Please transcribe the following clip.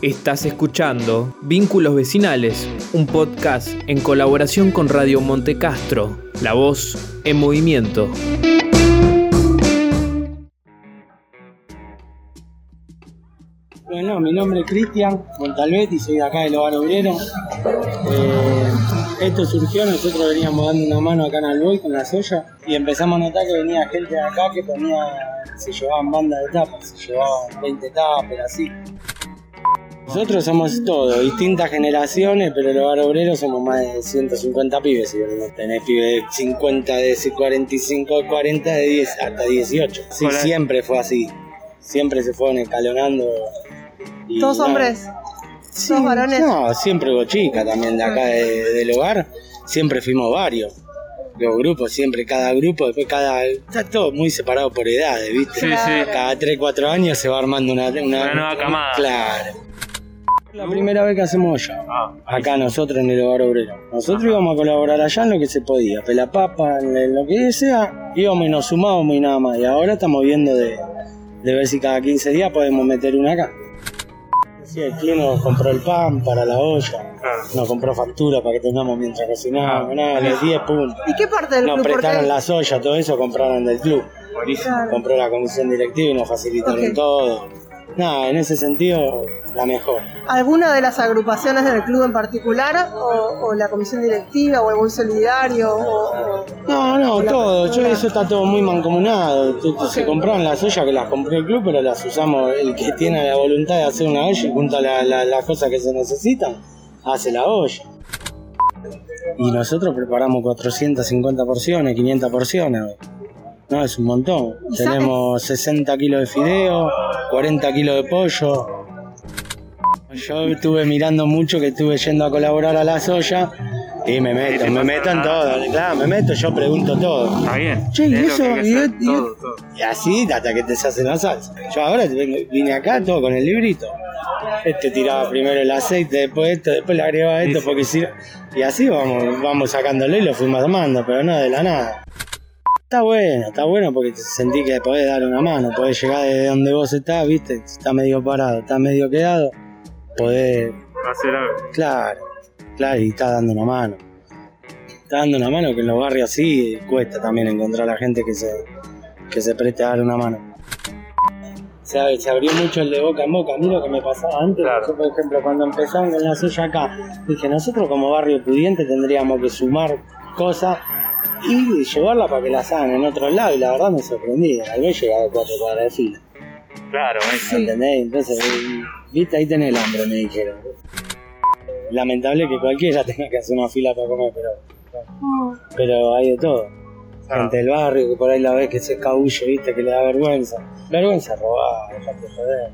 Estás escuchando Vínculos Vecinales, un podcast en colaboración con Radio Monte Castro, la voz en movimiento. Bueno, mi nombre es Cristian Montalvetti, soy de acá del Hogar Obrero. Eh, esto surgió, nosotros veníamos dando una mano acá en Alboy con la soya y empezamos a notar que venía gente de acá que ponía, se llevaban bandas de tapas, se llevaban 20 tapas, así. Nosotros somos todo, distintas generaciones, pero el hogar obrero somos más de 150 pibes. Si no tenés pibes de 50, de 45, 40, de 10 hasta 18. Sí, Hola. siempre fue así. Siempre se fueron escalonando. y ¿Todos hombres? Sí, ¿Todos varones? No, siempre hubo chicas también de acá de- del hogar. Siempre fuimos varios. Los grupos, siempre cada grupo, después cada. Está todo muy separado por edades, ¿viste? Sí, sí. Cada 3, 4 años se va armando una, una, Una nueva camada. Claro. La primera vez que hacemos ya. Ah, Acá nosotros en el hogar obrero. Nosotros íbamos a colaborar allá en lo que se podía. Pelapapa, en lo que sea, íbamos y nos sumábamos y nada más. Y ahora estamos viendo de, de ver si cada 15 días podemos meter una acá. Sí, el clima nos compró el pan para la olla, Claro. nos compró factura para que tengamos mientras cocinábamos, nada, los 10 puntos. ¿Y qué parte del Nos club? Porque- prestaron las ollas, todo eso compraron del club. buenísimo. Claro. Compró la comisión directiva y nos facilitaron todo. Nada, en ese sentido, la mejor. ¿Alguna de las agrupaciones del club en particular? ¿O, o la comisión directiva? ¿O algún solidario? O, o- No, no, todo. Yo, eso está todo muy mancomunado. Se compraron las ollas que las compró el club, pero las usamos. El que tiene la voluntad de hacer una olla y junta la- la- las cosas que se necesitan, hace la olla. Y nosotros preparamos 450 porciones, 500 porciones. No, es un montón. Tenemos 60 kilos de fideo, 40 kilos de pollo. Yo estuve mirando mucho que estuve yendo a colaborar a la soya y me meto, me meto en todo. Claro, me meto, yo pregunto todo. Está bien. Che, ¿y eso? ¿Y Todo, todo. Y así hasta que te se hace la salsa. Yo ahora vine acá todo con el librito. Este tiraba primero el aceite, después esto, después le agregaba esto, Sí, sí. porque si Y así vamos, vamos sacándolo y lo fuimos armando, pero no de la nada. Está bueno, está bueno porque sentí que podés dar una mano, podés llegar de donde vos estás, viste, está medio parado, está medio quedado, podés Hacer algo. Claro, claro, y está dando una mano. Está dando una mano que en los barrios así cuesta también encontrar a la gente que se, que se preste a dar una mano. Se, se abrió mucho el de boca en boca. A mí lo que me pasaba antes, Claro. yo, por ejemplo, cuando empezaron con la soya acá, dije, nosotros como barrio pudiente tendríamos que sumar cosas y llevarla para que las hagan en otro lado. Y la verdad me sorprendí. Al vez llegaba a cuatro cuadras de fila. Claro, eso. ¿Entendés? Entonces, viste, ahí tenés el hambre, me dijeron. Lamentable que cualquiera tenga que hacer una fila para comer, pero, pero hay de todo. Ah. Gente del barrio que por ahí la ves que se escabulle, viste, que le da vergüenza. Vergüenza robar, dejate de joder.